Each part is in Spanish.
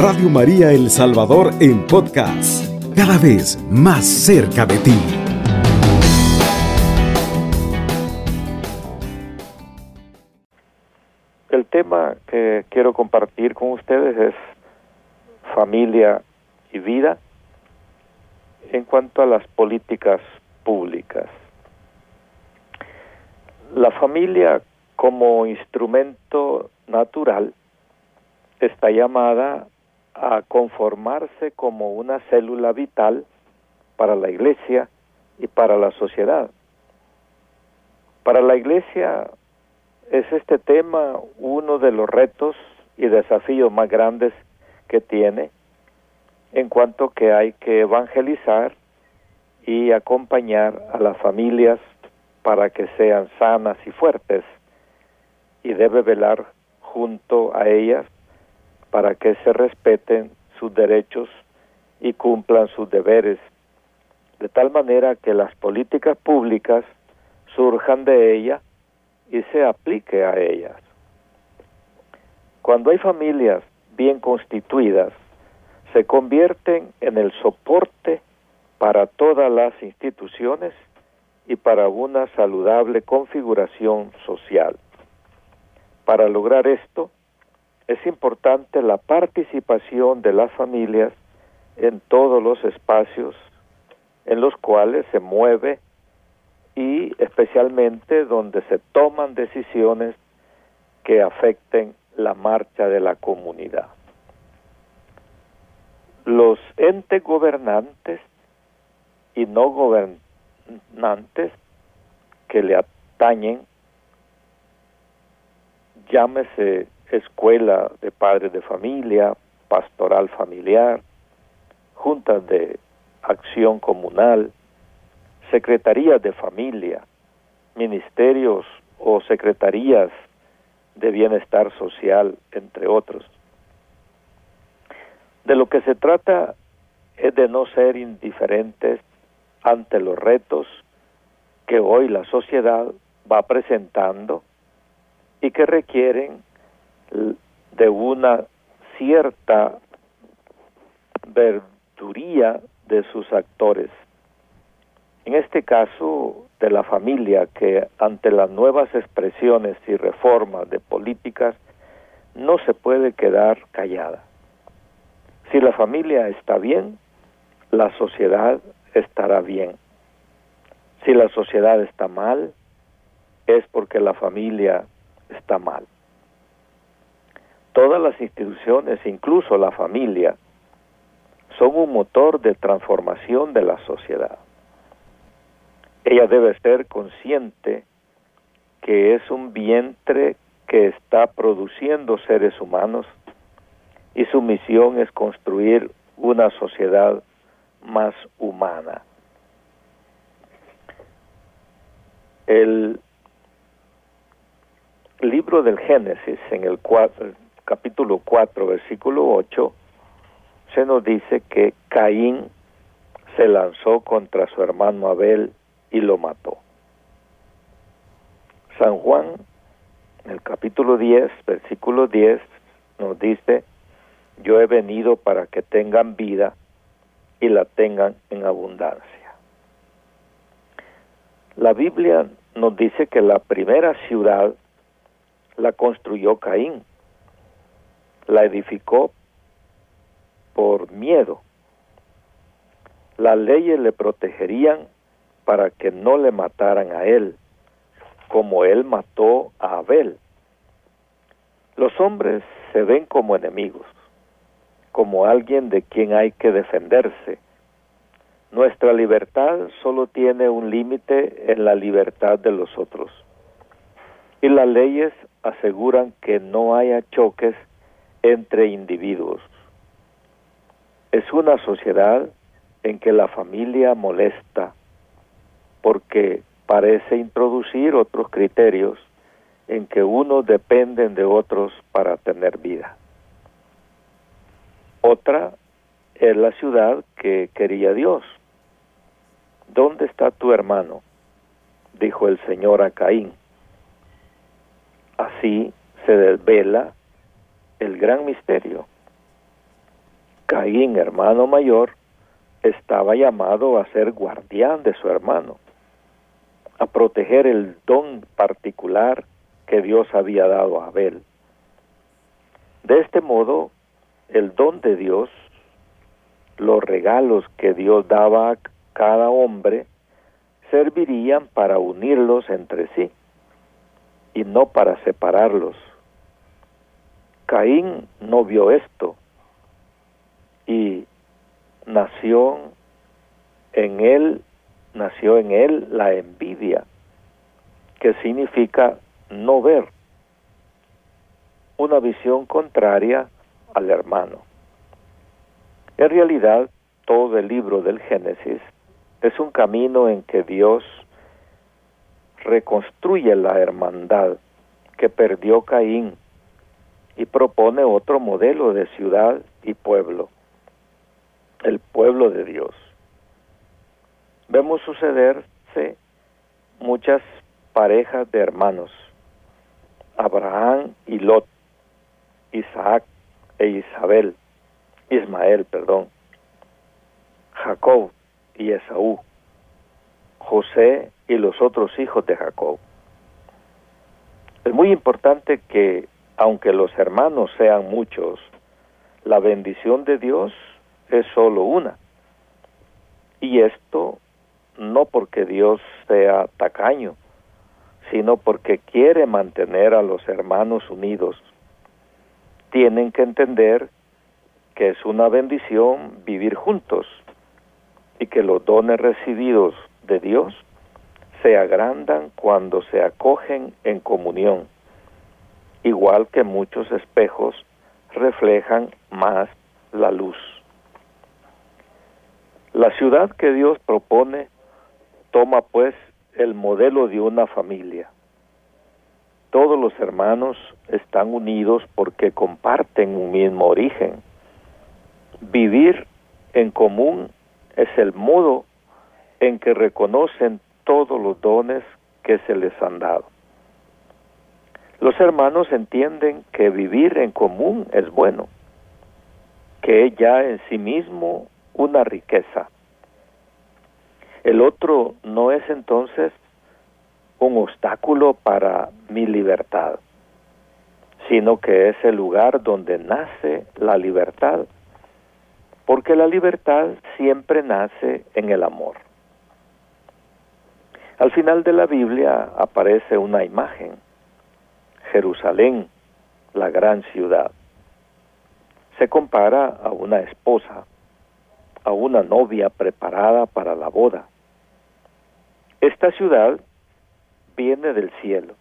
Radio María El Salvador en podcast, cada vez más cerca de ti. El tema que quiero compartir con ustedes es familia y vida en cuanto a las políticas públicas. La familia como instrumento natural está llamada a conformarse como una célula vital para la iglesia y para la sociedad. Para la iglesia es este tema uno de los retos y desafíos más grandes que tiene en cuanto que hay que evangelizar y acompañar a las familias para que sean sanas y fuertes y debe velar junto a ellas para que se respeten sus derechos y cumplan sus deberes, de tal manera que las políticas públicas surjan de ella y se aplique a ellas. Cuando hay familias bien constituidas, se convierten en el soporte para todas las instituciones y para una saludable configuración social. Para lograr esto, es importante la participación de las familias en todos los espacios en los cuales se mueve y especialmente donde se toman decisiones que afecten la marcha de la comunidad. Los entes gobernantes y no gobernantes que le atañen, llámese escuela de padres de familia, pastoral familiar, juntas de acción comunal, secretarías de familia, ministerios o secretarías de bienestar social, entre otros. De lo que se trata es de no ser indiferentes ante los retos que hoy la sociedad va presentando y que requieren de una cierta verduría de sus actores. En este caso de la familia que ante las nuevas expresiones y reformas de políticas no se puede quedar callada. Si la familia está bien, la sociedad estará bien. Si la sociedad está mal, es porque la familia está mal todas las instituciones, incluso la familia, son un motor de transformación de la sociedad. Ella debe ser consciente que es un vientre que está produciendo seres humanos y su misión es construir una sociedad más humana. El libro del Génesis, en el cual capítulo 4, versículo 8, se nos dice que Caín se lanzó contra su hermano Abel y lo mató. San Juan, en el capítulo 10, versículo 10, nos dice, yo he venido para que tengan vida y la tengan en abundancia. La Biblia nos dice que la primera ciudad la construyó Caín la edificó por miedo. Las leyes le protegerían para que no le mataran a él, como él mató a Abel. Los hombres se ven como enemigos, como alguien de quien hay que defenderse. Nuestra libertad solo tiene un límite en la libertad de los otros. Y las leyes aseguran que no haya choques entre individuos. Es una sociedad en que la familia molesta porque parece introducir otros criterios en que unos dependen de otros para tener vida. Otra es la ciudad que quería Dios. ¿Dónde está tu hermano? dijo el Señor a Caín. Así se desvela el gran misterio. Caín, hermano mayor, estaba llamado a ser guardián de su hermano, a proteger el don particular que Dios había dado a Abel. De este modo, el don de Dios, los regalos que Dios daba a cada hombre, servirían para unirlos entre sí y no para separarlos. Caín no vio esto y nació en él nació en él la envidia, que significa no ver, una visión contraria al hermano. En realidad, todo el libro del Génesis es un camino en que Dios reconstruye la hermandad que perdió Caín y propone otro modelo de ciudad y pueblo, el pueblo de Dios. Vemos sucederse muchas parejas de hermanos, Abraham y Lot, Isaac e Isabel, Ismael, perdón, Jacob y Esaú, José y los otros hijos de Jacob. Es muy importante que, aunque los hermanos sean muchos, la bendición de Dios es solo una. Y esto no porque Dios sea tacaño, sino porque quiere mantener a los hermanos unidos. Tienen que entender que es una bendición vivir juntos y que los dones recibidos de Dios se agrandan cuando se acogen en comunión, igual que muchos espejos reflejan más la luz. La ciudad que Dios propone toma pues el modelo de una familia. Todos los hermanos están unidos porque comparten un mismo origen. Vivir en común es el modo en que reconocen todos los dones que se les han dado. Los hermanos entienden que vivir en común es bueno, que es ya en sí mismo una riqueza. El otro no es entonces un obstáculo para mi libertad, sino que es el lugar donde nace la libertad porque la libertad siempre nace en el amor. Al final de la Biblia aparece una imagen, Jerusalén, la gran ciudad. Se compara a una esposa, a una novia preparada para la boda. Esta ciudad viene del cielo,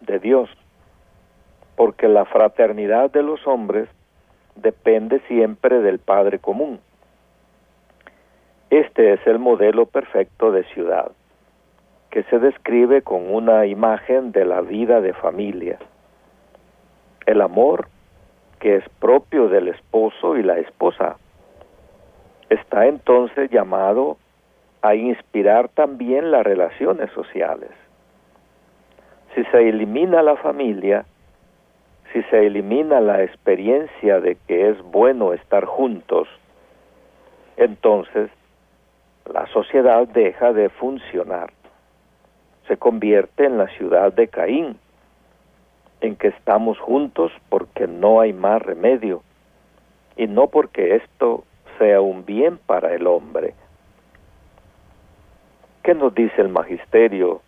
de Dios, porque la fraternidad de los hombres depende siempre del Padre común. Este es el modelo perfecto de ciudad, que se describe con una imagen de la vida de familia. El amor, que es propio del esposo y la esposa, está entonces llamado a inspirar también las relaciones sociales. Si se elimina la familia, si se elimina la experiencia de que es bueno estar juntos, entonces la sociedad deja de funcionar. Se convierte en la ciudad de Caín, en que estamos juntos porque no hay más remedio y no porque esto sea un bien para el hombre. ¿Qué nos dice el magisterio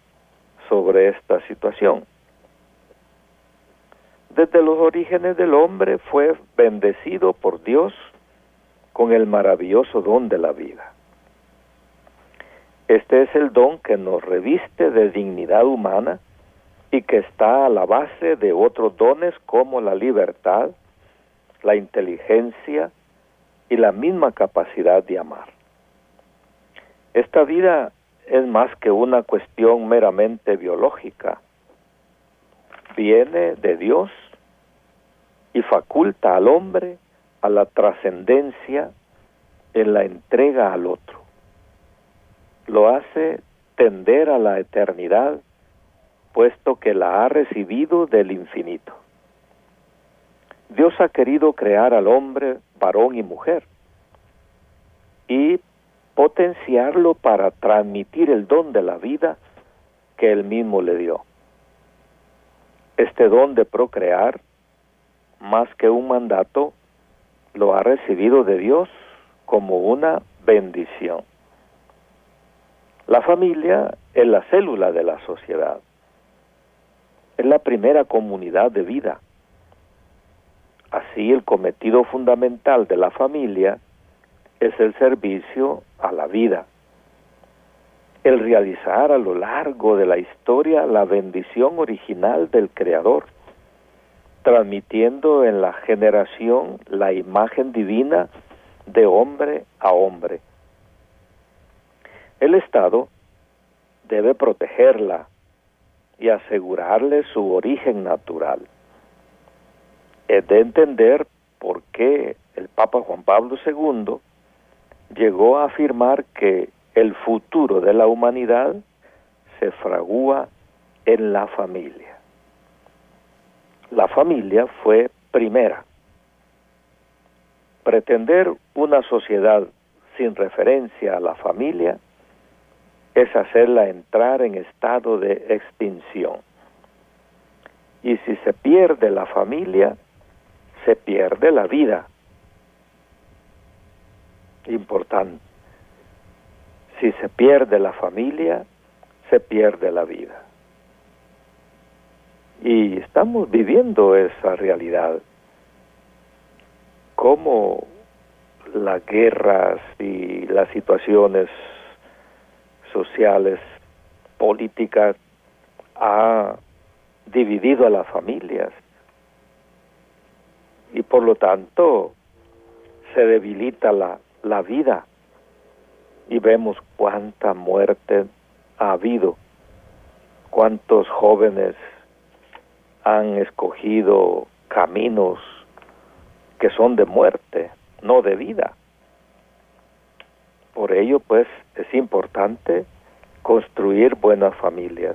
sobre esta situación? desde los orígenes del hombre fue bendecido por Dios con el maravilloso don de la vida. Este es el don que nos reviste de dignidad humana y que está a la base de otros dones como la libertad, la inteligencia y la misma capacidad de amar. Esta vida es más que una cuestión meramente biológica, viene de Dios y faculta al hombre a la trascendencia en la entrega al otro. Lo hace tender a la eternidad, puesto que la ha recibido del infinito. Dios ha querido crear al hombre varón y mujer, y potenciarlo para transmitir el don de la vida que él mismo le dio. Este don de procrear, más que un mandato, lo ha recibido de Dios como una bendición. La familia es la célula de la sociedad. Es la primera comunidad de vida. Así el cometido fundamental de la familia es el servicio a la vida. El realizar a lo largo de la historia la bendición original del Creador, transmitiendo en la generación la imagen divina de hombre a hombre el Estado debe protegerla y asegurarle su origen natural. Es de entender por qué el Papa Juan Pablo II llegó a afirmar que el futuro de la humanidad se fragúa en la familia. La familia fue primera. Pretender una sociedad sin referencia a la familia es hacerla entrar en estado de extinción. Y si se pierde la familia, se pierde la vida. Importante. Si se pierde la familia, se pierde la vida. Y estamos viviendo esa realidad. Cómo las guerras y las situaciones sociales, políticas, ha dividido a las familias y por lo tanto se debilita la, la vida y vemos cuánta muerte ha habido, cuántos jóvenes han escogido caminos que son de muerte, no de vida. Por ello, pues, es importante construir buenas familias.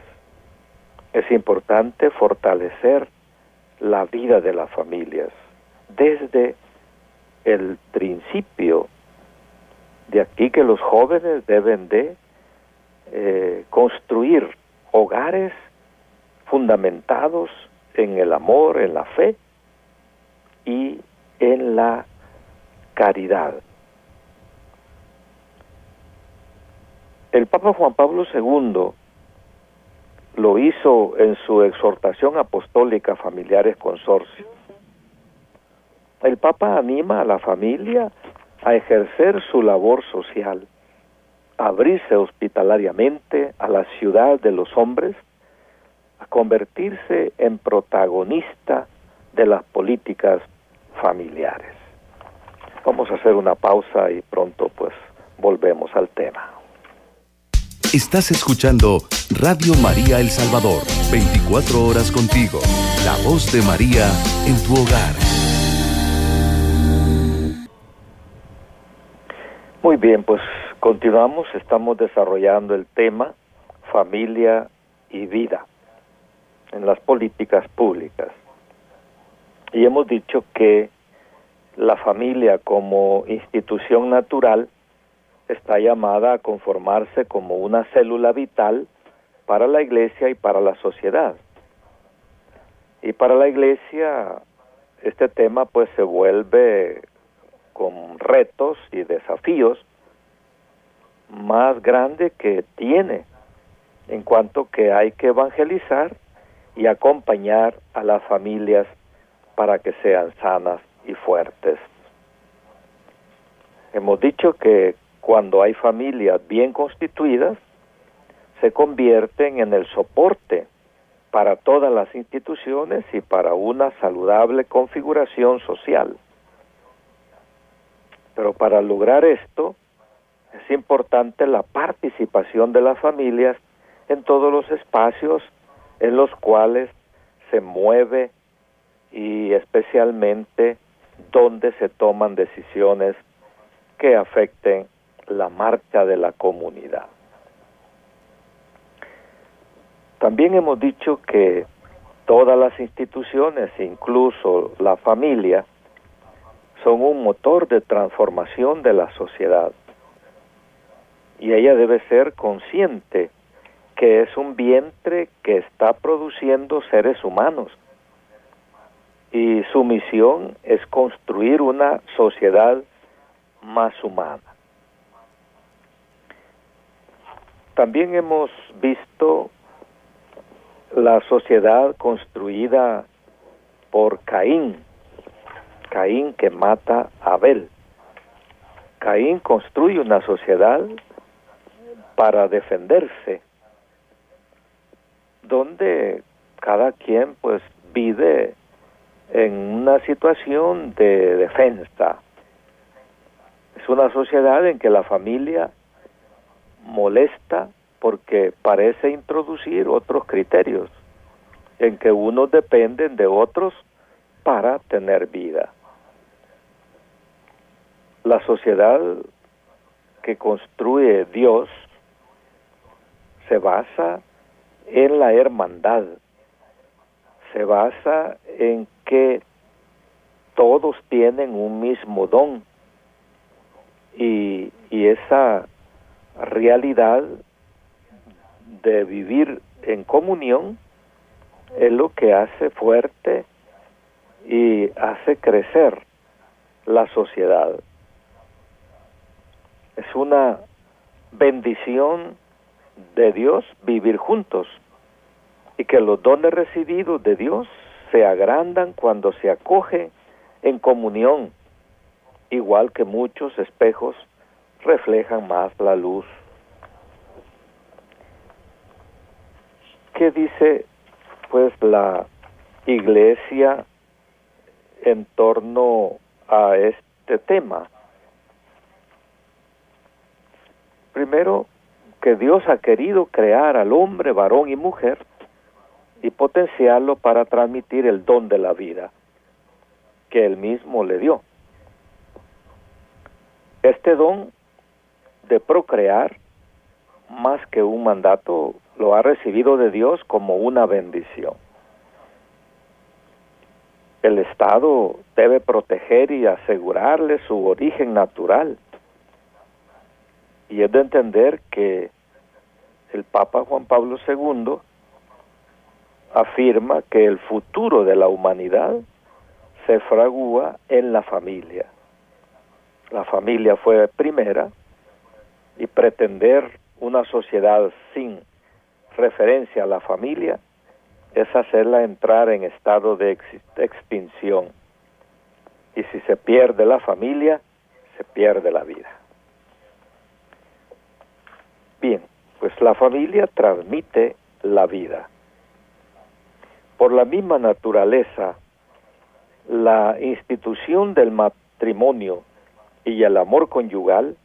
Es importante fortalecer la vida de las familias desde el principio. De aquí que los jóvenes deben de eh, construir hogares fundamentados en el amor, en la fe y en la caridad. El Papa Juan Pablo II lo hizo en su exhortación apostólica Familiares Consorcio. El Papa anima a la familia a ejercer su labor social, a abrirse hospitalariamente a la ciudad de los hombres, a convertirse en protagonista de las políticas familiares. Vamos a hacer una pausa y pronto pues volvemos al tema. Estás escuchando Radio María El Salvador, 24 horas contigo, la voz de María en tu hogar. Muy bien, pues continuamos, estamos desarrollando el tema familia y vida en las políticas públicas. Y hemos dicho que la familia como institución natural está llamada a conformarse como una célula vital para la iglesia y para la sociedad. Y para la iglesia este tema pues se vuelve con retos y desafíos más grande que tiene en cuanto que hay que evangelizar y acompañar a las familias para que sean sanas y fuertes. Hemos dicho que cuando hay familias bien constituidas, se convierten en el soporte para todas las instituciones y para una saludable configuración social. Pero para lograr esto es importante la participación de las familias en todos los espacios en los cuales se mueve y especialmente donde se toman decisiones que afecten la marcha de la comunidad. También hemos dicho que todas las instituciones, incluso la familia, son un motor de transformación de la sociedad. Y ella debe ser consciente que es un vientre que está produciendo seres humanos. Y su misión es construir una sociedad más humana. También hemos visto la sociedad construida por Caín, Caín que mata a Abel. Caín construye una sociedad para defenderse, donde cada quien pues vive en una situación de defensa. Es una sociedad en que la familia molesta porque parece introducir otros criterios, en que unos dependen de otros para tener vida. La sociedad que construye Dios se basa en la hermandad, se basa en que todos tienen un mismo don y, esa realidad de vivir en comunión es lo que hace fuerte y hace crecer la sociedad. Es una bendición de Dios vivir juntos y que los dones recibidos de Dios se agrandan cuando se acoge en comunión, igual que muchos espejos reflejan más la luz. ¿Qué dice pues la iglesia en torno a este tema? Primero, que Dios ha querido crear al hombre, varón y mujer y potenciarlo para transmitir el don de la vida que él mismo le dio. Este don de procrear, más que un mandato, lo ha recibido de Dios como una bendición. El Estado debe proteger y asegurarle su origen natural. Y es de entender que el Papa Juan Pablo II afirma que el futuro de la humanidad se fragúa en la familia. La familia fue primera y pretender una sociedad sin referencia a la familia es hacerla entrar en estado de extinción. Y si se pierde la familia, se pierde la vida. Bien, pues la familia transmite la vida. Por la misma naturaleza, la institución del matrimonio y el amor conyugal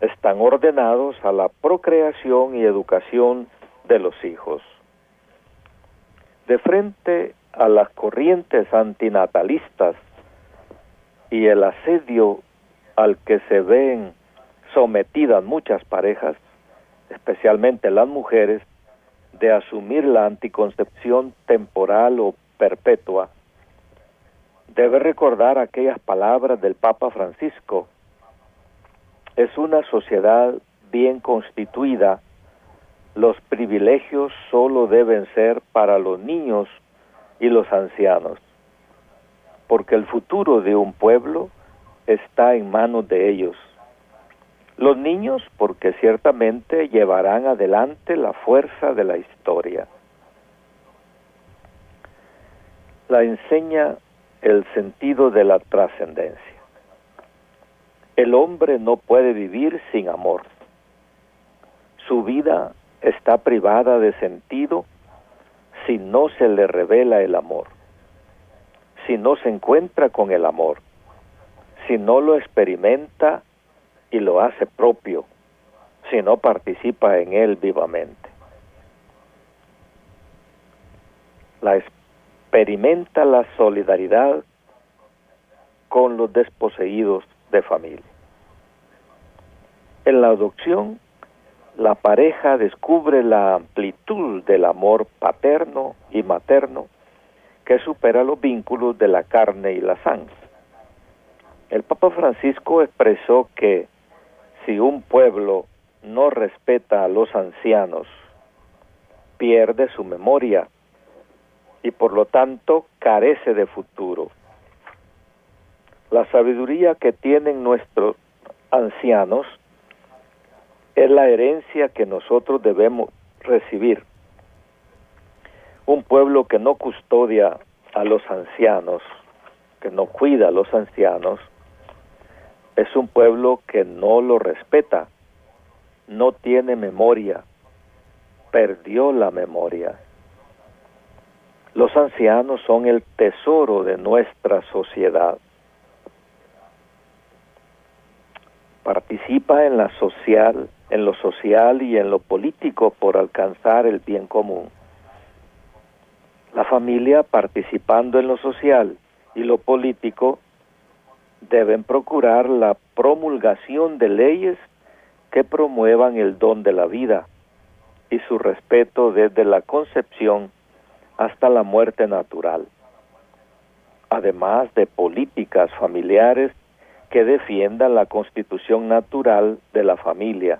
están ordenados a la procreación y educación de los hijos. De frente a las corrientes antinatalistas y el asedio al que se ven sometidas muchas parejas, especialmente las mujeres, de asumir la anticoncepción temporal o perpetua, debe recordar aquellas palabras del Papa Francisco. Es una sociedad bien constituida los privilegios solo deben ser para los niños y los ancianos, porque el futuro de un pueblo está en manos de ellos. Los niños porque ciertamente llevarán adelante la fuerza de la historia. La enseña el sentido de la trascendencia. El hombre no puede vivir sin amor. Su vida está privada de sentido si no se le revela el amor, si no se encuentra con el amor, si no lo experimenta y lo hace propio, si no participa en él vivamente. La experimenta la solidaridad con los desposeídos familia. En la adopción la pareja descubre la amplitud del amor paterno y materno que supera los vínculos de la carne y la sangre. El Papa Francisco expresó que si un pueblo no respeta a los ancianos, pierde su memoria y por lo tanto carece de futuro. La sabiduría que tienen nuestros ancianos es la herencia que nosotros debemos recibir. Un pueblo que no custodia a los ancianos, que no cuida a los ancianos, es un pueblo que no lo respeta, no tiene memoria, perdió la memoria. Los ancianos son el tesoro de nuestra sociedad. Participa en la social, en lo social y en lo político por alcanzar el bien común. La familia participando en lo social y lo político deben procurar la promulgación de leyes que promuevan el don de la vida y su respeto desde la concepción hasta la muerte natural, además de políticas familiares que defiendan la constitución natural de la familia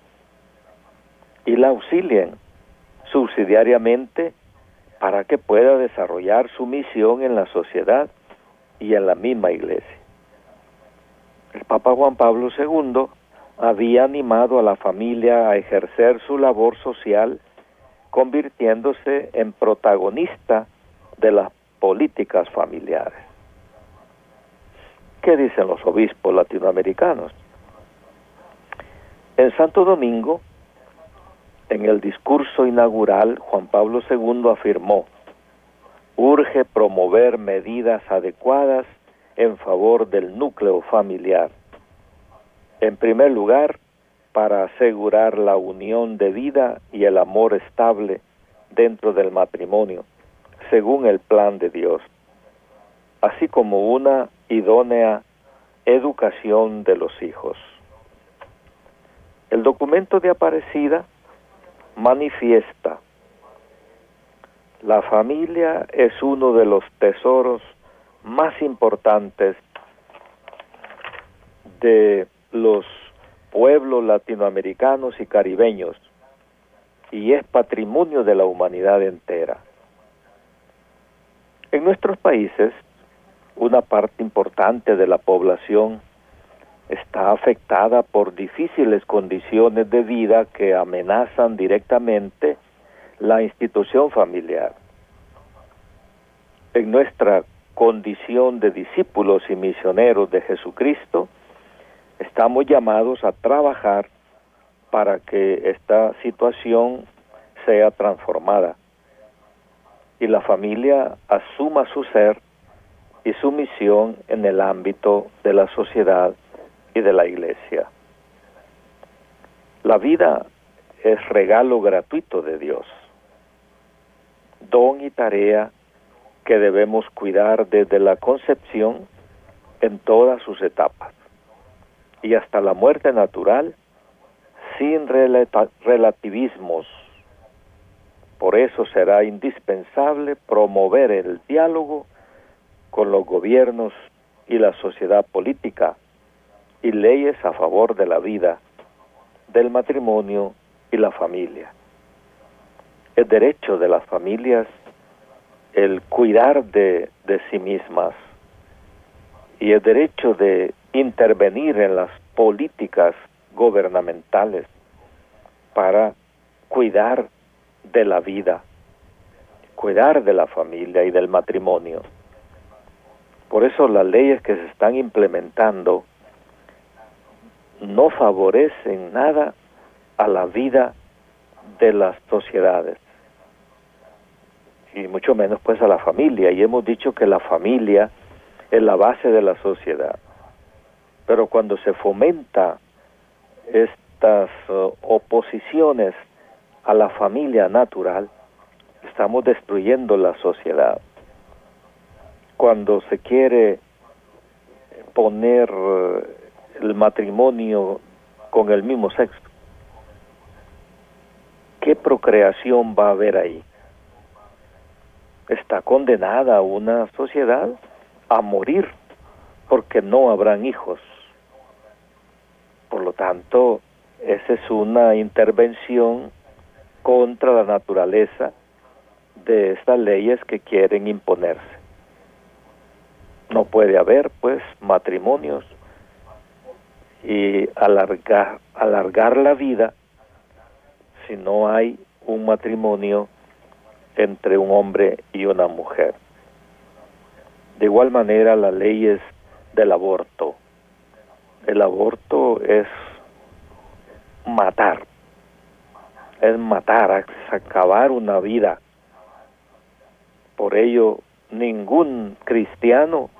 y la auxilien subsidiariamente para que pueda desarrollar su misión en la sociedad y en la misma iglesia. El Papa Juan Pablo II había animado a la familia a ejercer su labor social, convirtiéndose en protagonista de las políticas familiares. ¿Qué dicen los obispos latinoamericanos? En Santo Domingo, en el discurso inaugural, Juan Pablo II afirmó, urge promover medidas adecuadas en favor del núcleo familiar en primer lugar, para asegurar la unión de vida y el amor estable dentro del matrimonio, según el plan de Dios, así como una idónea educación de los hijos. El documento de Aparecida manifiesta la familia es uno de los tesoros más importantes de los pueblos latinoamericanos y caribeños y es patrimonio de la humanidad entera. En nuestros países, una parte importante de la población está afectada por difíciles condiciones de vida que amenazan directamente la institución familiar. En nuestra condición de discípulos y misioneros de Jesucristo, estamos llamados a trabajar para que esta situación sea transformada y la familia asuma su ser y su misión en el ámbito de la sociedad y de la iglesia. La vida es regalo gratuito de Dios, don y tarea que debemos cuidar desde la concepción en todas sus etapas y hasta la muerte natural sin relativismos. Por eso será indispensable promover el diálogo con los gobiernos y la sociedad política y leyes a favor de la vida, del matrimonio y la familia. El derecho de las familias el cuidar de, de sí mismas y el derecho de intervenir en las políticas gubernamentales para cuidar de la vida, cuidar de la familia y del matrimonio. Por eso las leyes que se están implementando no favorecen nada a la vida de las sociedades y mucho menos pues a la familia y hemos dicho que la familia es la base de la sociedad pero cuando se fomenta estas uh, oposiciones a la familia natural, estamos destruyendo la sociedad. Cuando se quiere poner uh, el matrimonio con el mismo sexo, ¿qué procreación va a haber ahí? Está condenada una sociedad a morir porque no habrán hijos. Por lo tanto, esa es una intervención contra la naturaleza de estas leyes que quieren imponerse. No puede haber, pues, matrimonios y alargar, alargar la vida si no hay un matrimonio entre un hombre y una mujer. De igual manera, las leyes del aborto. El aborto es matar, es matar, es acabar una vida. Por ello, ningún cristiano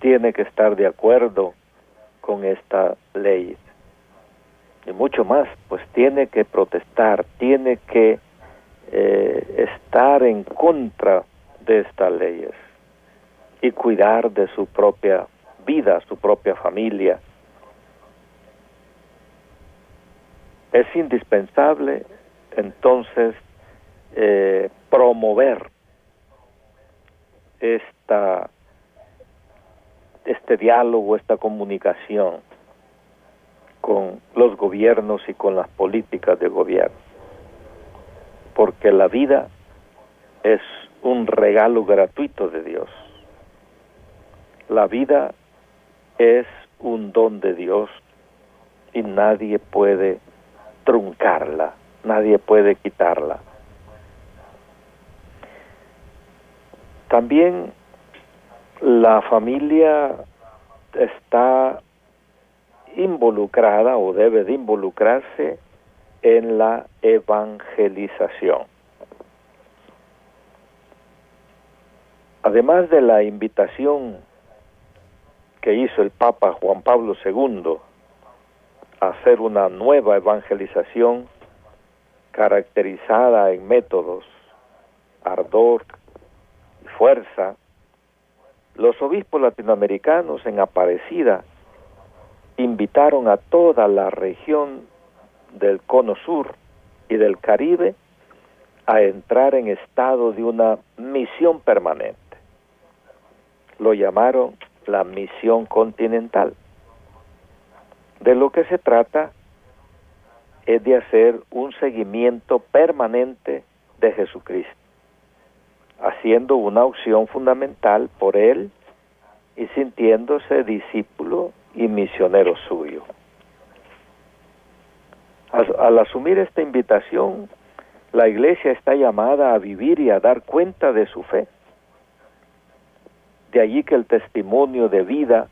tiene que estar de acuerdo con esta ley. Y mucho más, pues tiene que protestar, tiene que eh, estar en contra de estas leyes y cuidar de su propia vida, su propia familia. Es indispensable entonces eh, promover esta, este diálogo, esta comunicación con los gobiernos y con las políticas de gobierno. Porque la vida es un regalo gratuito de Dios. La vida es un don de Dios y nadie puede truncarla, nadie puede quitarla. También la familia está involucrada o debe de involucrarse en la evangelización. Además de la invitación que hizo el Papa Juan Pablo II a hacer una nueva evangelización caracterizada en métodos, ardor y fuerza, los obispos latinoamericanos en Aparecida invitaron a toda la región del Cono Sur y del Caribe a entrar en estado de una misión permanente. Lo llamaron la misión continental. De lo que se trata es de hacer un seguimiento permanente de Jesucristo, haciendo una opción fundamental por Él y sintiéndose discípulo y misionero suyo. Al, asumir esta invitación, la iglesia está llamada a vivir y a dar cuenta de su fe. De allí que el testimonio de vida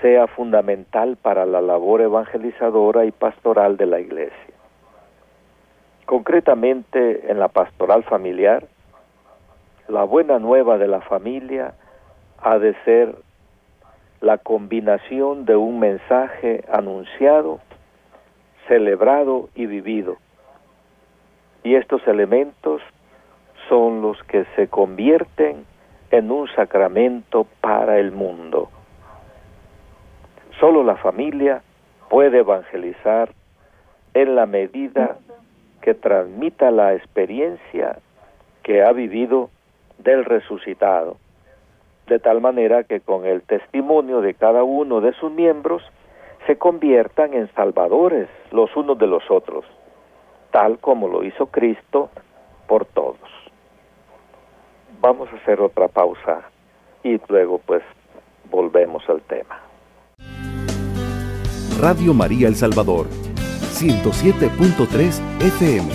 sea fundamental para la labor evangelizadora y pastoral de la iglesia. Concretamente en la pastoral familiar, la buena nueva de la familia ha de ser la combinación de un mensaje anunciado, celebrado y vivido. Y estos elementos son los que se convierten en un sacramento para el mundo. Solo la familia puede evangelizar en la medida que transmita la experiencia que ha vivido del resucitado de tal manera que con el testimonio de cada uno de sus miembros se conviertan en salvadores los unos de los otros, tal como lo hizo Cristo por todos. Vamos a hacer otra pausa y luego pues volvemos al tema. Radio María El Salvador, 107.3 FM,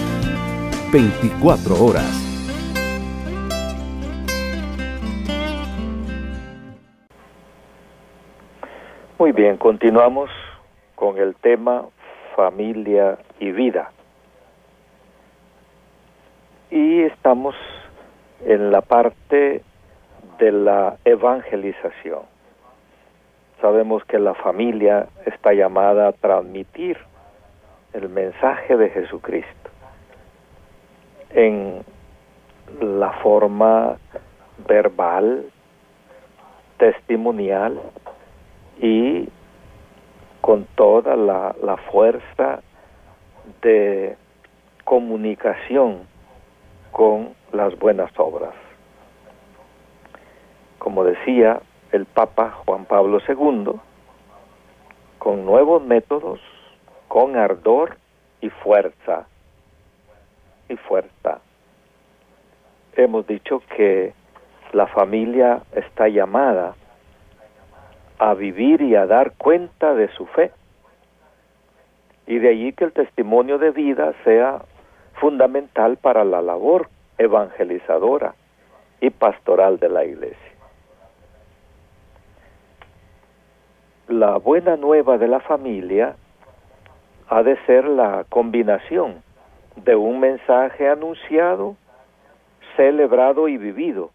24 horas. Bien, continuamos con el tema familia y vida. Y estamos en la parte de la evangelización. Sabemos que la familia está llamada a transmitir el mensaje de Jesucristo en la forma verbal, testimonial y con toda la, fuerza de comunicación con las buenas obras. Como decía, el Papa Juan Pablo II con nuevos métodos, con ardor y fuerza. Y fuerza. Hemos dicho que la familia está llamada a vivir y a dar cuenta de su fe. Y de allí que el testimonio de vida sea fundamental para la labor evangelizadora y pastoral de la iglesia. La buena nueva de la familia ha de ser la combinación de un mensaje anunciado, celebrado y vivido.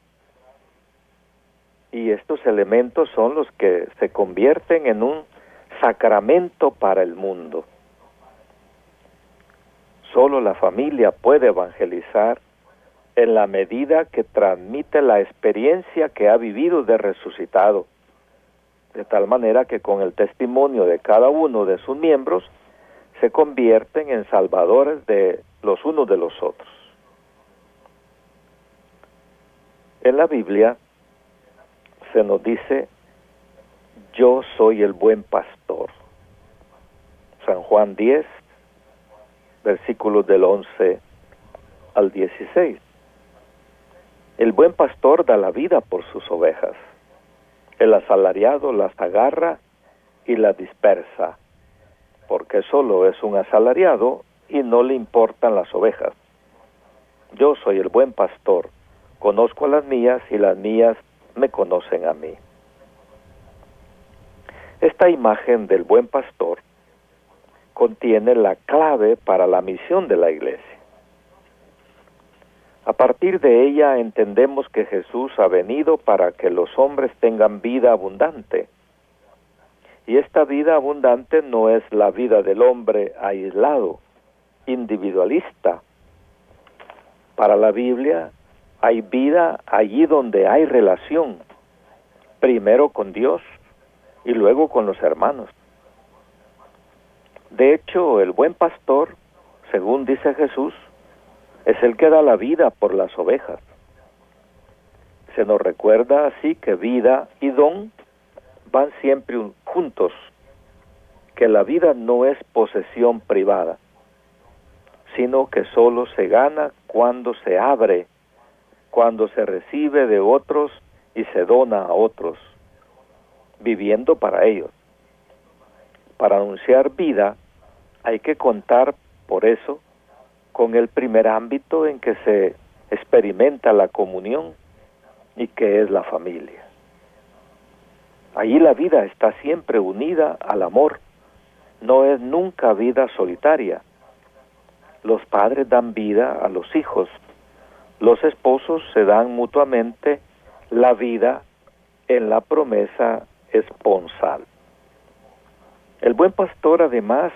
Y estos elementos son los que se convierten en un sacramento para el mundo. Solo la familia puede evangelizar en la medida que transmite la experiencia que ha vivido de resucitado, de tal manera que con el testimonio de cada uno de sus miembros se convierten en salvadores de los unos de los otros. En la Biblia se nos dice, yo soy el buen pastor. San Juan 10, versículos del 11 al 16. El buen pastor da la vida por sus ovejas. El asalariado las agarra y las dispersa, porque solo es un asalariado y no le importan las ovejas. Yo soy el buen pastor, conozco a las mías y las mías me conocen a mí. Esta imagen del buen pastor contiene la clave para la misión de la iglesia. A partir de ella entendemos que Jesús ha venido para que los hombres tengan vida abundante. Y esta vida abundante no es la vida del hombre aislado, individualista. Para la Biblia hay vida allí donde hay relación, primero con Dios y luego con los hermanos. De hecho, el buen pastor, según dice Jesús, es el que da la vida por las ovejas. Se nos recuerda así que vida y don van siempre juntos, que la vida no es posesión privada, sino que solo se gana cuando se abre, cuando se recibe de otros y se dona a otros, viviendo para ellos. Para anunciar vida hay que contar, por eso, con el primer ámbito en que se experimenta la comunión y que es la familia. Allí la vida está siempre unida al amor, no es nunca vida solitaria. Los padres dan vida a los hijos, los esposos se dan mutuamente la vida en la promesa esponsal. El buen pastor además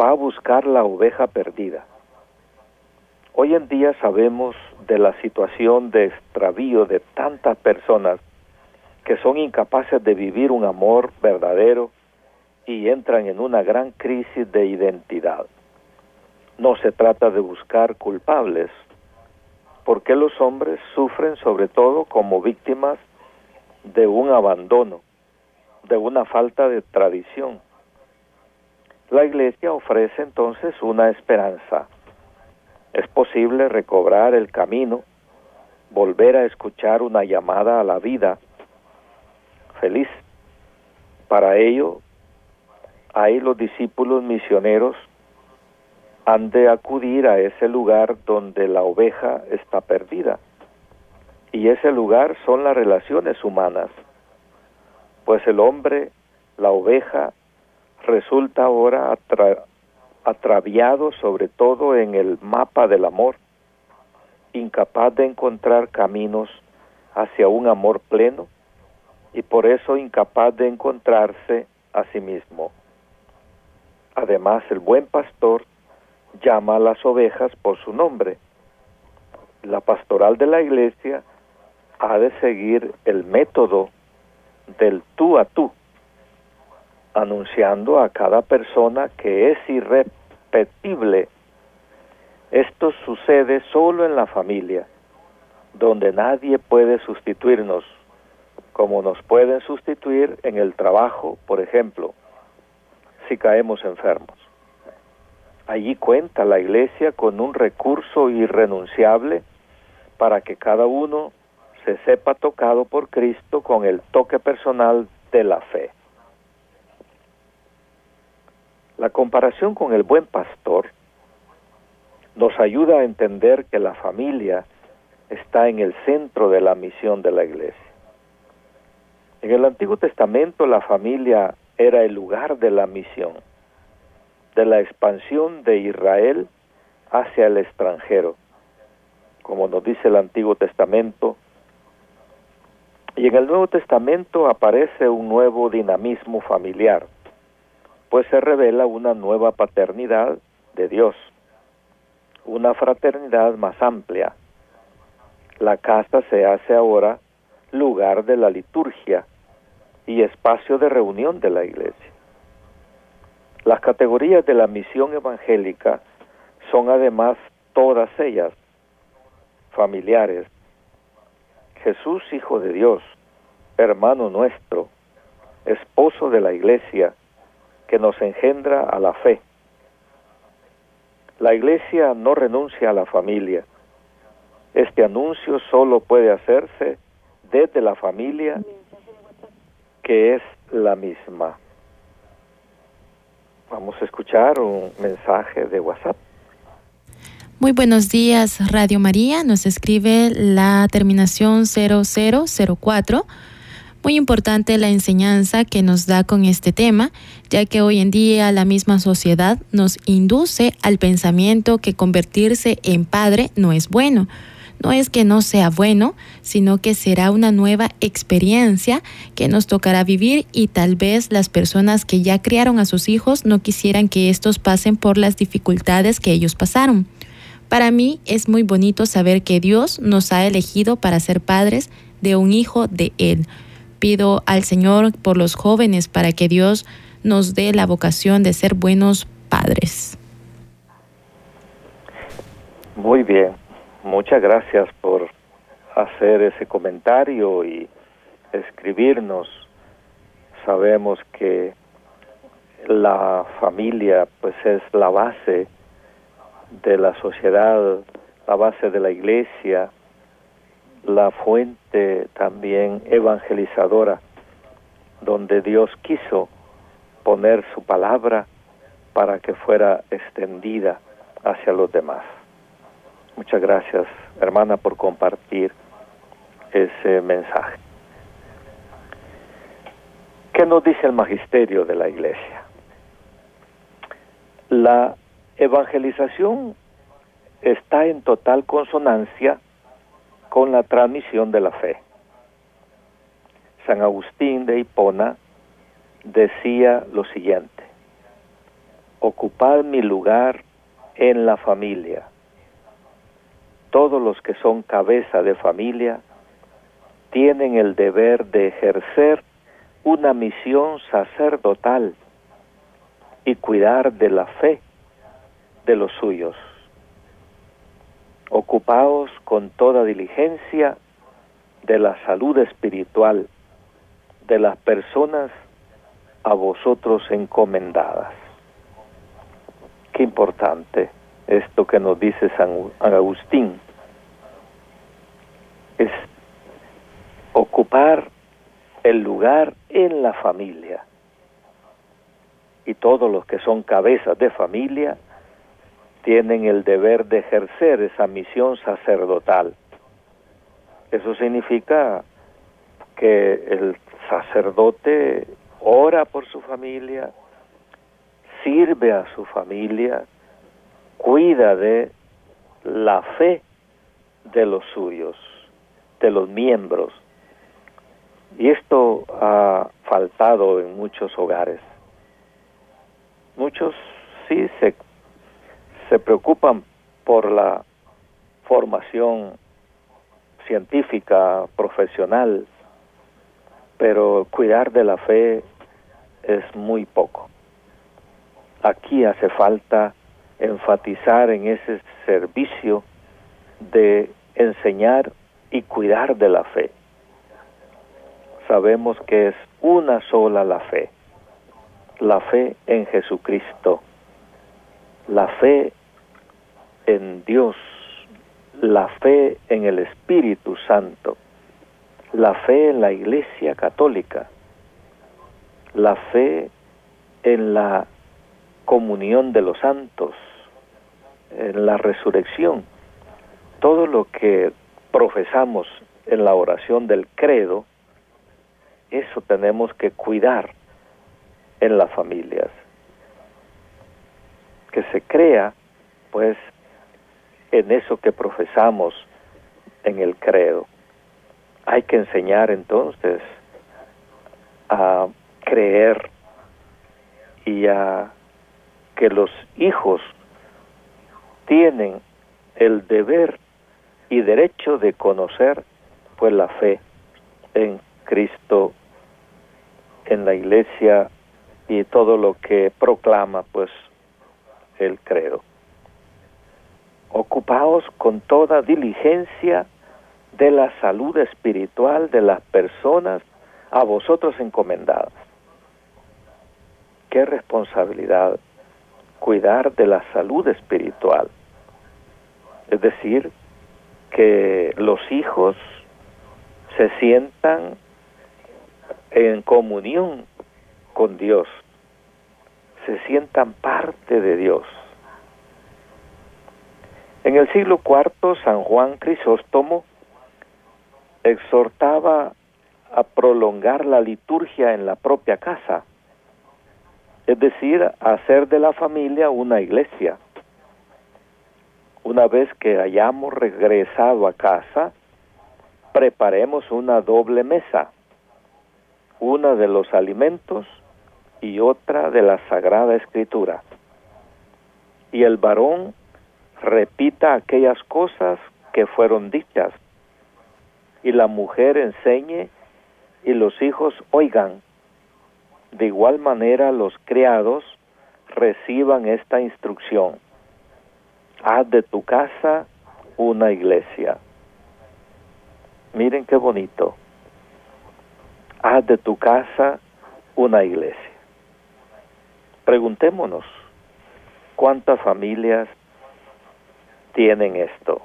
va a buscar la oveja perdida. Hoy en día sabemos de la situación de extravío de tantas personas que son incapaces de vivir un amor verdadero y entran en una gran crisis de identidad. No se trata de buscar culpables, porque los hombres sufren sobre todo como víctimas de un abandono, de una falta de tradición. La iglesia ofrece entonces una esperanza es posible recobrar el camino, volver a escuchar una llamada a la vida feliz. Para ello, hay los discípulos misioneros han de acudir a ese lugar donde la oveja está perdida. Y ese lugar son las relaciones humanas. Pues el hombre, la oveja, resulta ahora atraviado sobre todo en el mapa del amor, incapaz de encontrar caminos hacia un amor pleno y por eso incapaz de encontrarse a sí mismo. Además, el buen pastor llama a las ovejas por su nombre. La pastoral de la iglesia ha de seguir el método del tú a tú, anunciando a cada persona que es irrepetible. Esto sucede solo en la familia, donde nadie puede sustituirnos, como nos pueden sustituir en el trabajo, por ejemplo, si caemos enfermos. Allí cuenta la iglesia con un recurso irrenunciable para que cada uno se sepa tocado por Cristo con el toque personal de la fe. La comparación con el buen pastor nos ayuda a entender que la familia está en el centro de la misión de la iglesia. En el Antiguo Testamento la familia era el lugar de la misión, de la expansión de Israel hacia el extranjero, como nos dice el Antiguo Testamento. Y en el Nuevo Testamento aparece un nuevo dinamismo familiar, pues se revela una nueva paternidad de Dios, una fraternidad más amplia. La casa se hace ahora lugar de la liturgia y espacio de reunión de la iglesia. Las categorías de la misión evangélica son además todas ellas familiares. Jesús, Hijo de Dios, hermano nuestro, esposo de la iglesia, que nos engendra a la fe. La iglesia no renuncia a la familia. Este anuncio solo puede hacerse desde la familia que es la misma. Vamos a escuchar un mensaje de WhatsApp. Muy buenos días, Radio María. Nos escribe la terminación 0004. Muy importante la enseñanza que nos da con este tema, ya que hoy en día la misma sociedad nos induce al pensamiento que convertirse en padre no es bueno no es que no sea bueno, sino que será una nueva experiencia que nos tocará vivir y tal vez las personas que ya criaron a sus hijos no quisieran que estos pasen por las dificultades que ellos pasaron. Para mí es muy bonito saber que Dios nos ha elegido para ser padres de un hijo de Él. Pido al Señor por los jóvenes para que Dios nos dé la vocación de ser buenos padres. Muy bien, Muchas gracias por hacer ese comentario y escribirnos. Sabemos que la familia pues es la base de la sociedad, la base de la iglesia, la fuente también evangelizadora donde Dios quiso poner su palabra para que fuera extendida hacia los demás. Muchas gracias, hermana, por compartir ese mensaje. ¿Qué nos dice el magisterio de la iglesia? La evangelización está en total consonancia con la transmisión de la fe. San Agustín de Hipona decía lo siguiente, ocupad mi lugar en la familia todos los que son cabeza de familia tienen el deber de ejercer una misión sacerdotal y cuidar de la fe de los suyos. Ocupaos con toda diligencia de la salud espiritual de las personas a vosotros encomendadas. Qué importante esto que nos dice San Agustín es ocupar el lugar en la familia. Y todos los que son cabezas de familia tienen el deber de ejercer esa misión sacerdotal. Eso significa que el sacerdote ora por su familia, sirve a su familia, cuida de la fe de los suyos de los miembros. Y esto ha faltado en muchos hogares. Muchos sí se, se preocupan por la formación científica, profesional, pero cuidar de la fe es muy poco. Aquí hace falta enfatizar en ese servicio de enseñar y cuidar de la fe. sabemos que es una sola la fe, la fe en Jesucristo, la fe en Dios, la fe en el Espíritu Santo, la fe en la Iglesia Católica, la fe en la comunión de los santos, en la resurrección. Todo lo que profesamos en la oración del credo, eso tenemos que cuidar en las familias. Que se crea, pues, en eso que profesamos en el credo. Hay que enseñar entonces a creer y a que los hijos tienen el deber y derecho de conocer pues la fe en Cristo, en la iglesia y todo lo que proclama pues el credo. Ocupaos con toda diligencia de la salud espiritual de las personas a vosotros encomendadas. Qué responsabilidad cuidar de la salud espiritual. Es decir, que los hijos se sientan en comunión con Dios, se sientan parte de Dios. En el siglo IV, San Juan Crisóstomo exhortaba a prolongar la liturgia en la propia casa, es decir, hacer de la familia una iglesia. Una vez que hayamos regresado a casa, preparemos una doble mesa, una de los alimentos y otra de la Sagrada Escritura. Y el varón repita aquellas cosas que fueron dichas, y la mujer enseñe y los hijos oigan. De igual manera los criados reciban esta instrucción. Haz de tu casa una iglesia. Miren qué bonito. Haz de tu casa una iglesia. Preguntémonos, ¿cuántas familias tienen esto?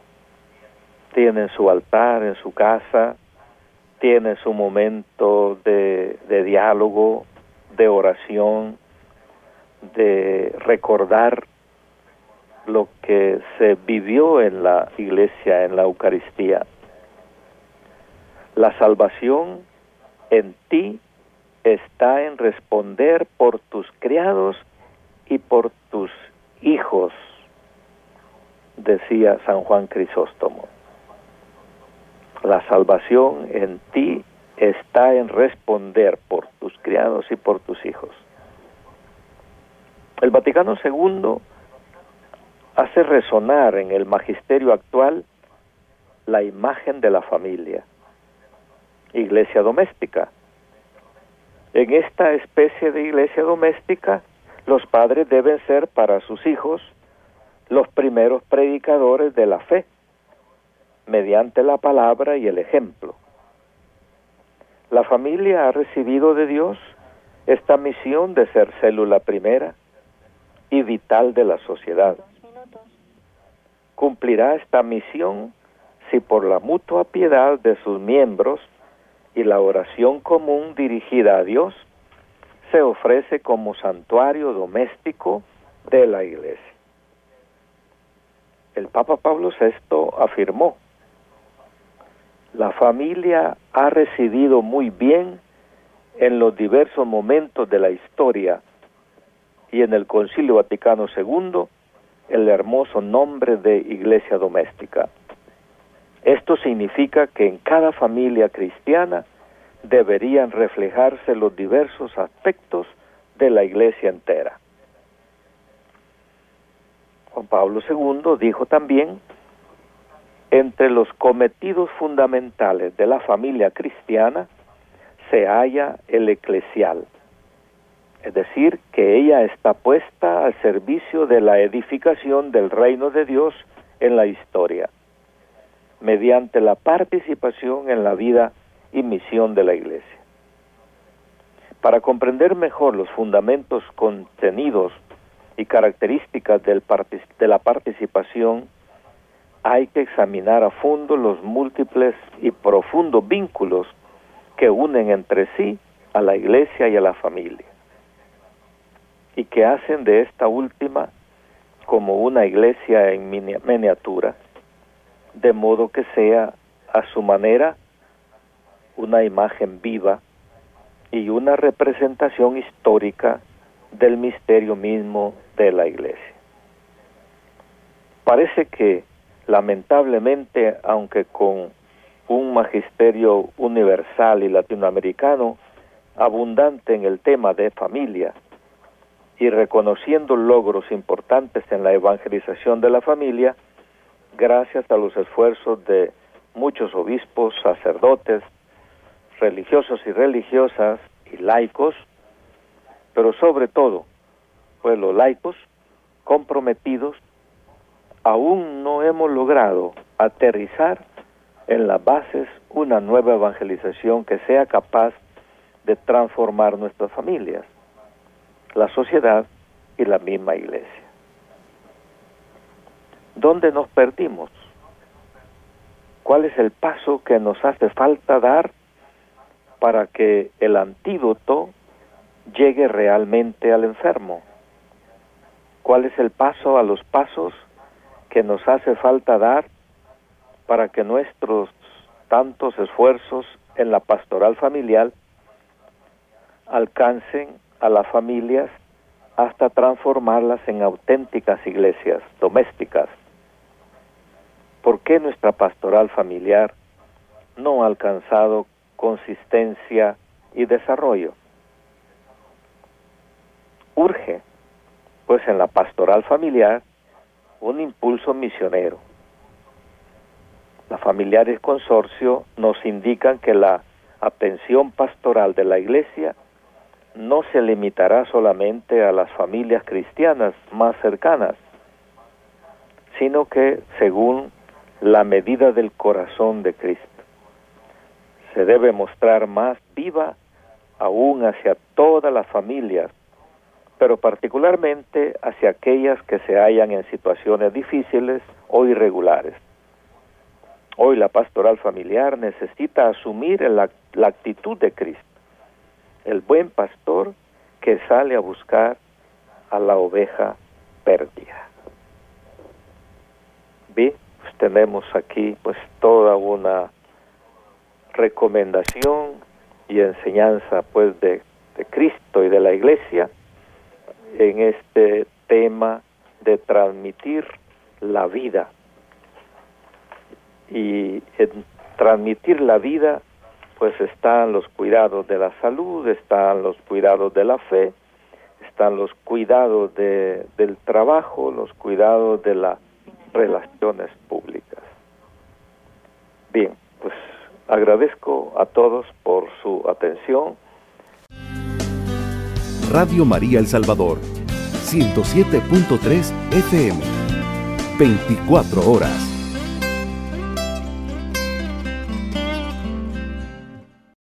Tienen su altar en su casa, tiene su momento de, de diálogo, de oración, de recordar lo que se vivió en la iglesia, en la Eucaristía. La salvación en ti está en responder por tus criados y por tus hijos, decía San Juan Crisóstomo. La salvación en ti está en responder por tus criados y por tus hijos. El Vaticano II hace resonar en el magisterio actual la imagen de la familia, iglesia doméstica. En esta especie de iglesia doméstica, los padres deben ser para sus hijos los primeros predicadores de la fe mediante la palabra y el ejemplo. La familia ha recibido de Dios esta misión de ser célula primera y vital de la sociedad. Cumplirá esta misión si por la mutua piedad de sus miembros y la oración común dirigida a Dios se ofrece como santuario doméstico de la Iglesia. El Papa Pablo VI afirmó la familia ha recibido muy bien en los diversos momentos de la historia y en el Concilio Vaticano II el hermoso nombre de Iglesia Doméstica. Esto significa que en cada familia cristiana deberían reflejarse los diversos aspectos de la Iglesia entera. Juan Pablo II dijo también entre los cometidos fundamentales de la familia cristiana se halla el eclesial, es decir, que ella está puesta al servicio de la edificación del reino de Dios en la historia, mediante la participación en la vida y misión de la Iglesia. Para comprender mejor los fundamentos contenidos y características de la participación, hay que examinar a fondo los múltiples y profundos vínculos que unen entre sí a la iglesia y a la familia y que hacen de esta última como una iglesia en miniatura, de modo que sea a su manera una imagen viva y una representación histórica del misterio mismo de la iglesia. Parece que, lamentablemente, aunque con un magisterio universal y latinoamericano abundante en el tema de familia y reconociendo logros importantes en la evangelización de la familia, gracias a los esfuerzos de muchos obispos, sacerdotes, religiosos y religiosas y laicos, pero sobre todo, pues los laicos comprometidos, aún no hemos logrado aterrizar en las bases una nueva evangelización que sea capaz de transformar nuestras familias, la sociedad y la misma iglesia. ¿Dónde nos perdimos? ¿Cuál es el paso que nos hace falta dar para que el antídoto llegue realmente al enfermo? ¿Cuál es el paso a los pasos que nos hace falta dar para que nuestros tantos esfuerzos en la pastoral familiar alcancen a las familias hasta transformarlas en auténticas iglesias domésticas? ¿Por qué nuestra pastoral familiar no ha alcanzado consistencia y desarrollo. Urge, pues en la pastoral familiar, un impulso misionero. Las familiares consorcio nos indican que la atención pastoral de la Iglesia no se limitará solamente a las familias cristianas más cercanas, sino que según la medida del corazón de Cristo se debe mostrar más viva aún hacia todas las familias, pero particularmente hacia aquellas que se hallan en situaciones difíciles o irregulares. Hoy la pastoral familiar necesita asumir la, la actitud de Cristo, el buen pastor que sale a buscar a la oveja perdida. Bien, pues tenemos aquí pues toda una recomendación y enseñanza pues de, de Cristo y de la Iglesia en este tema de transmitir la vida. Y transmitir la vida pues están los cuidados de la salud, están los cuidados de la fe, están los cuidados de, del trabajo, los cuidados de las relaciones públicas. Bien, pues Agradezco a todos por su atención. Radio María El Salvador, 107.3 FM, 24 horas.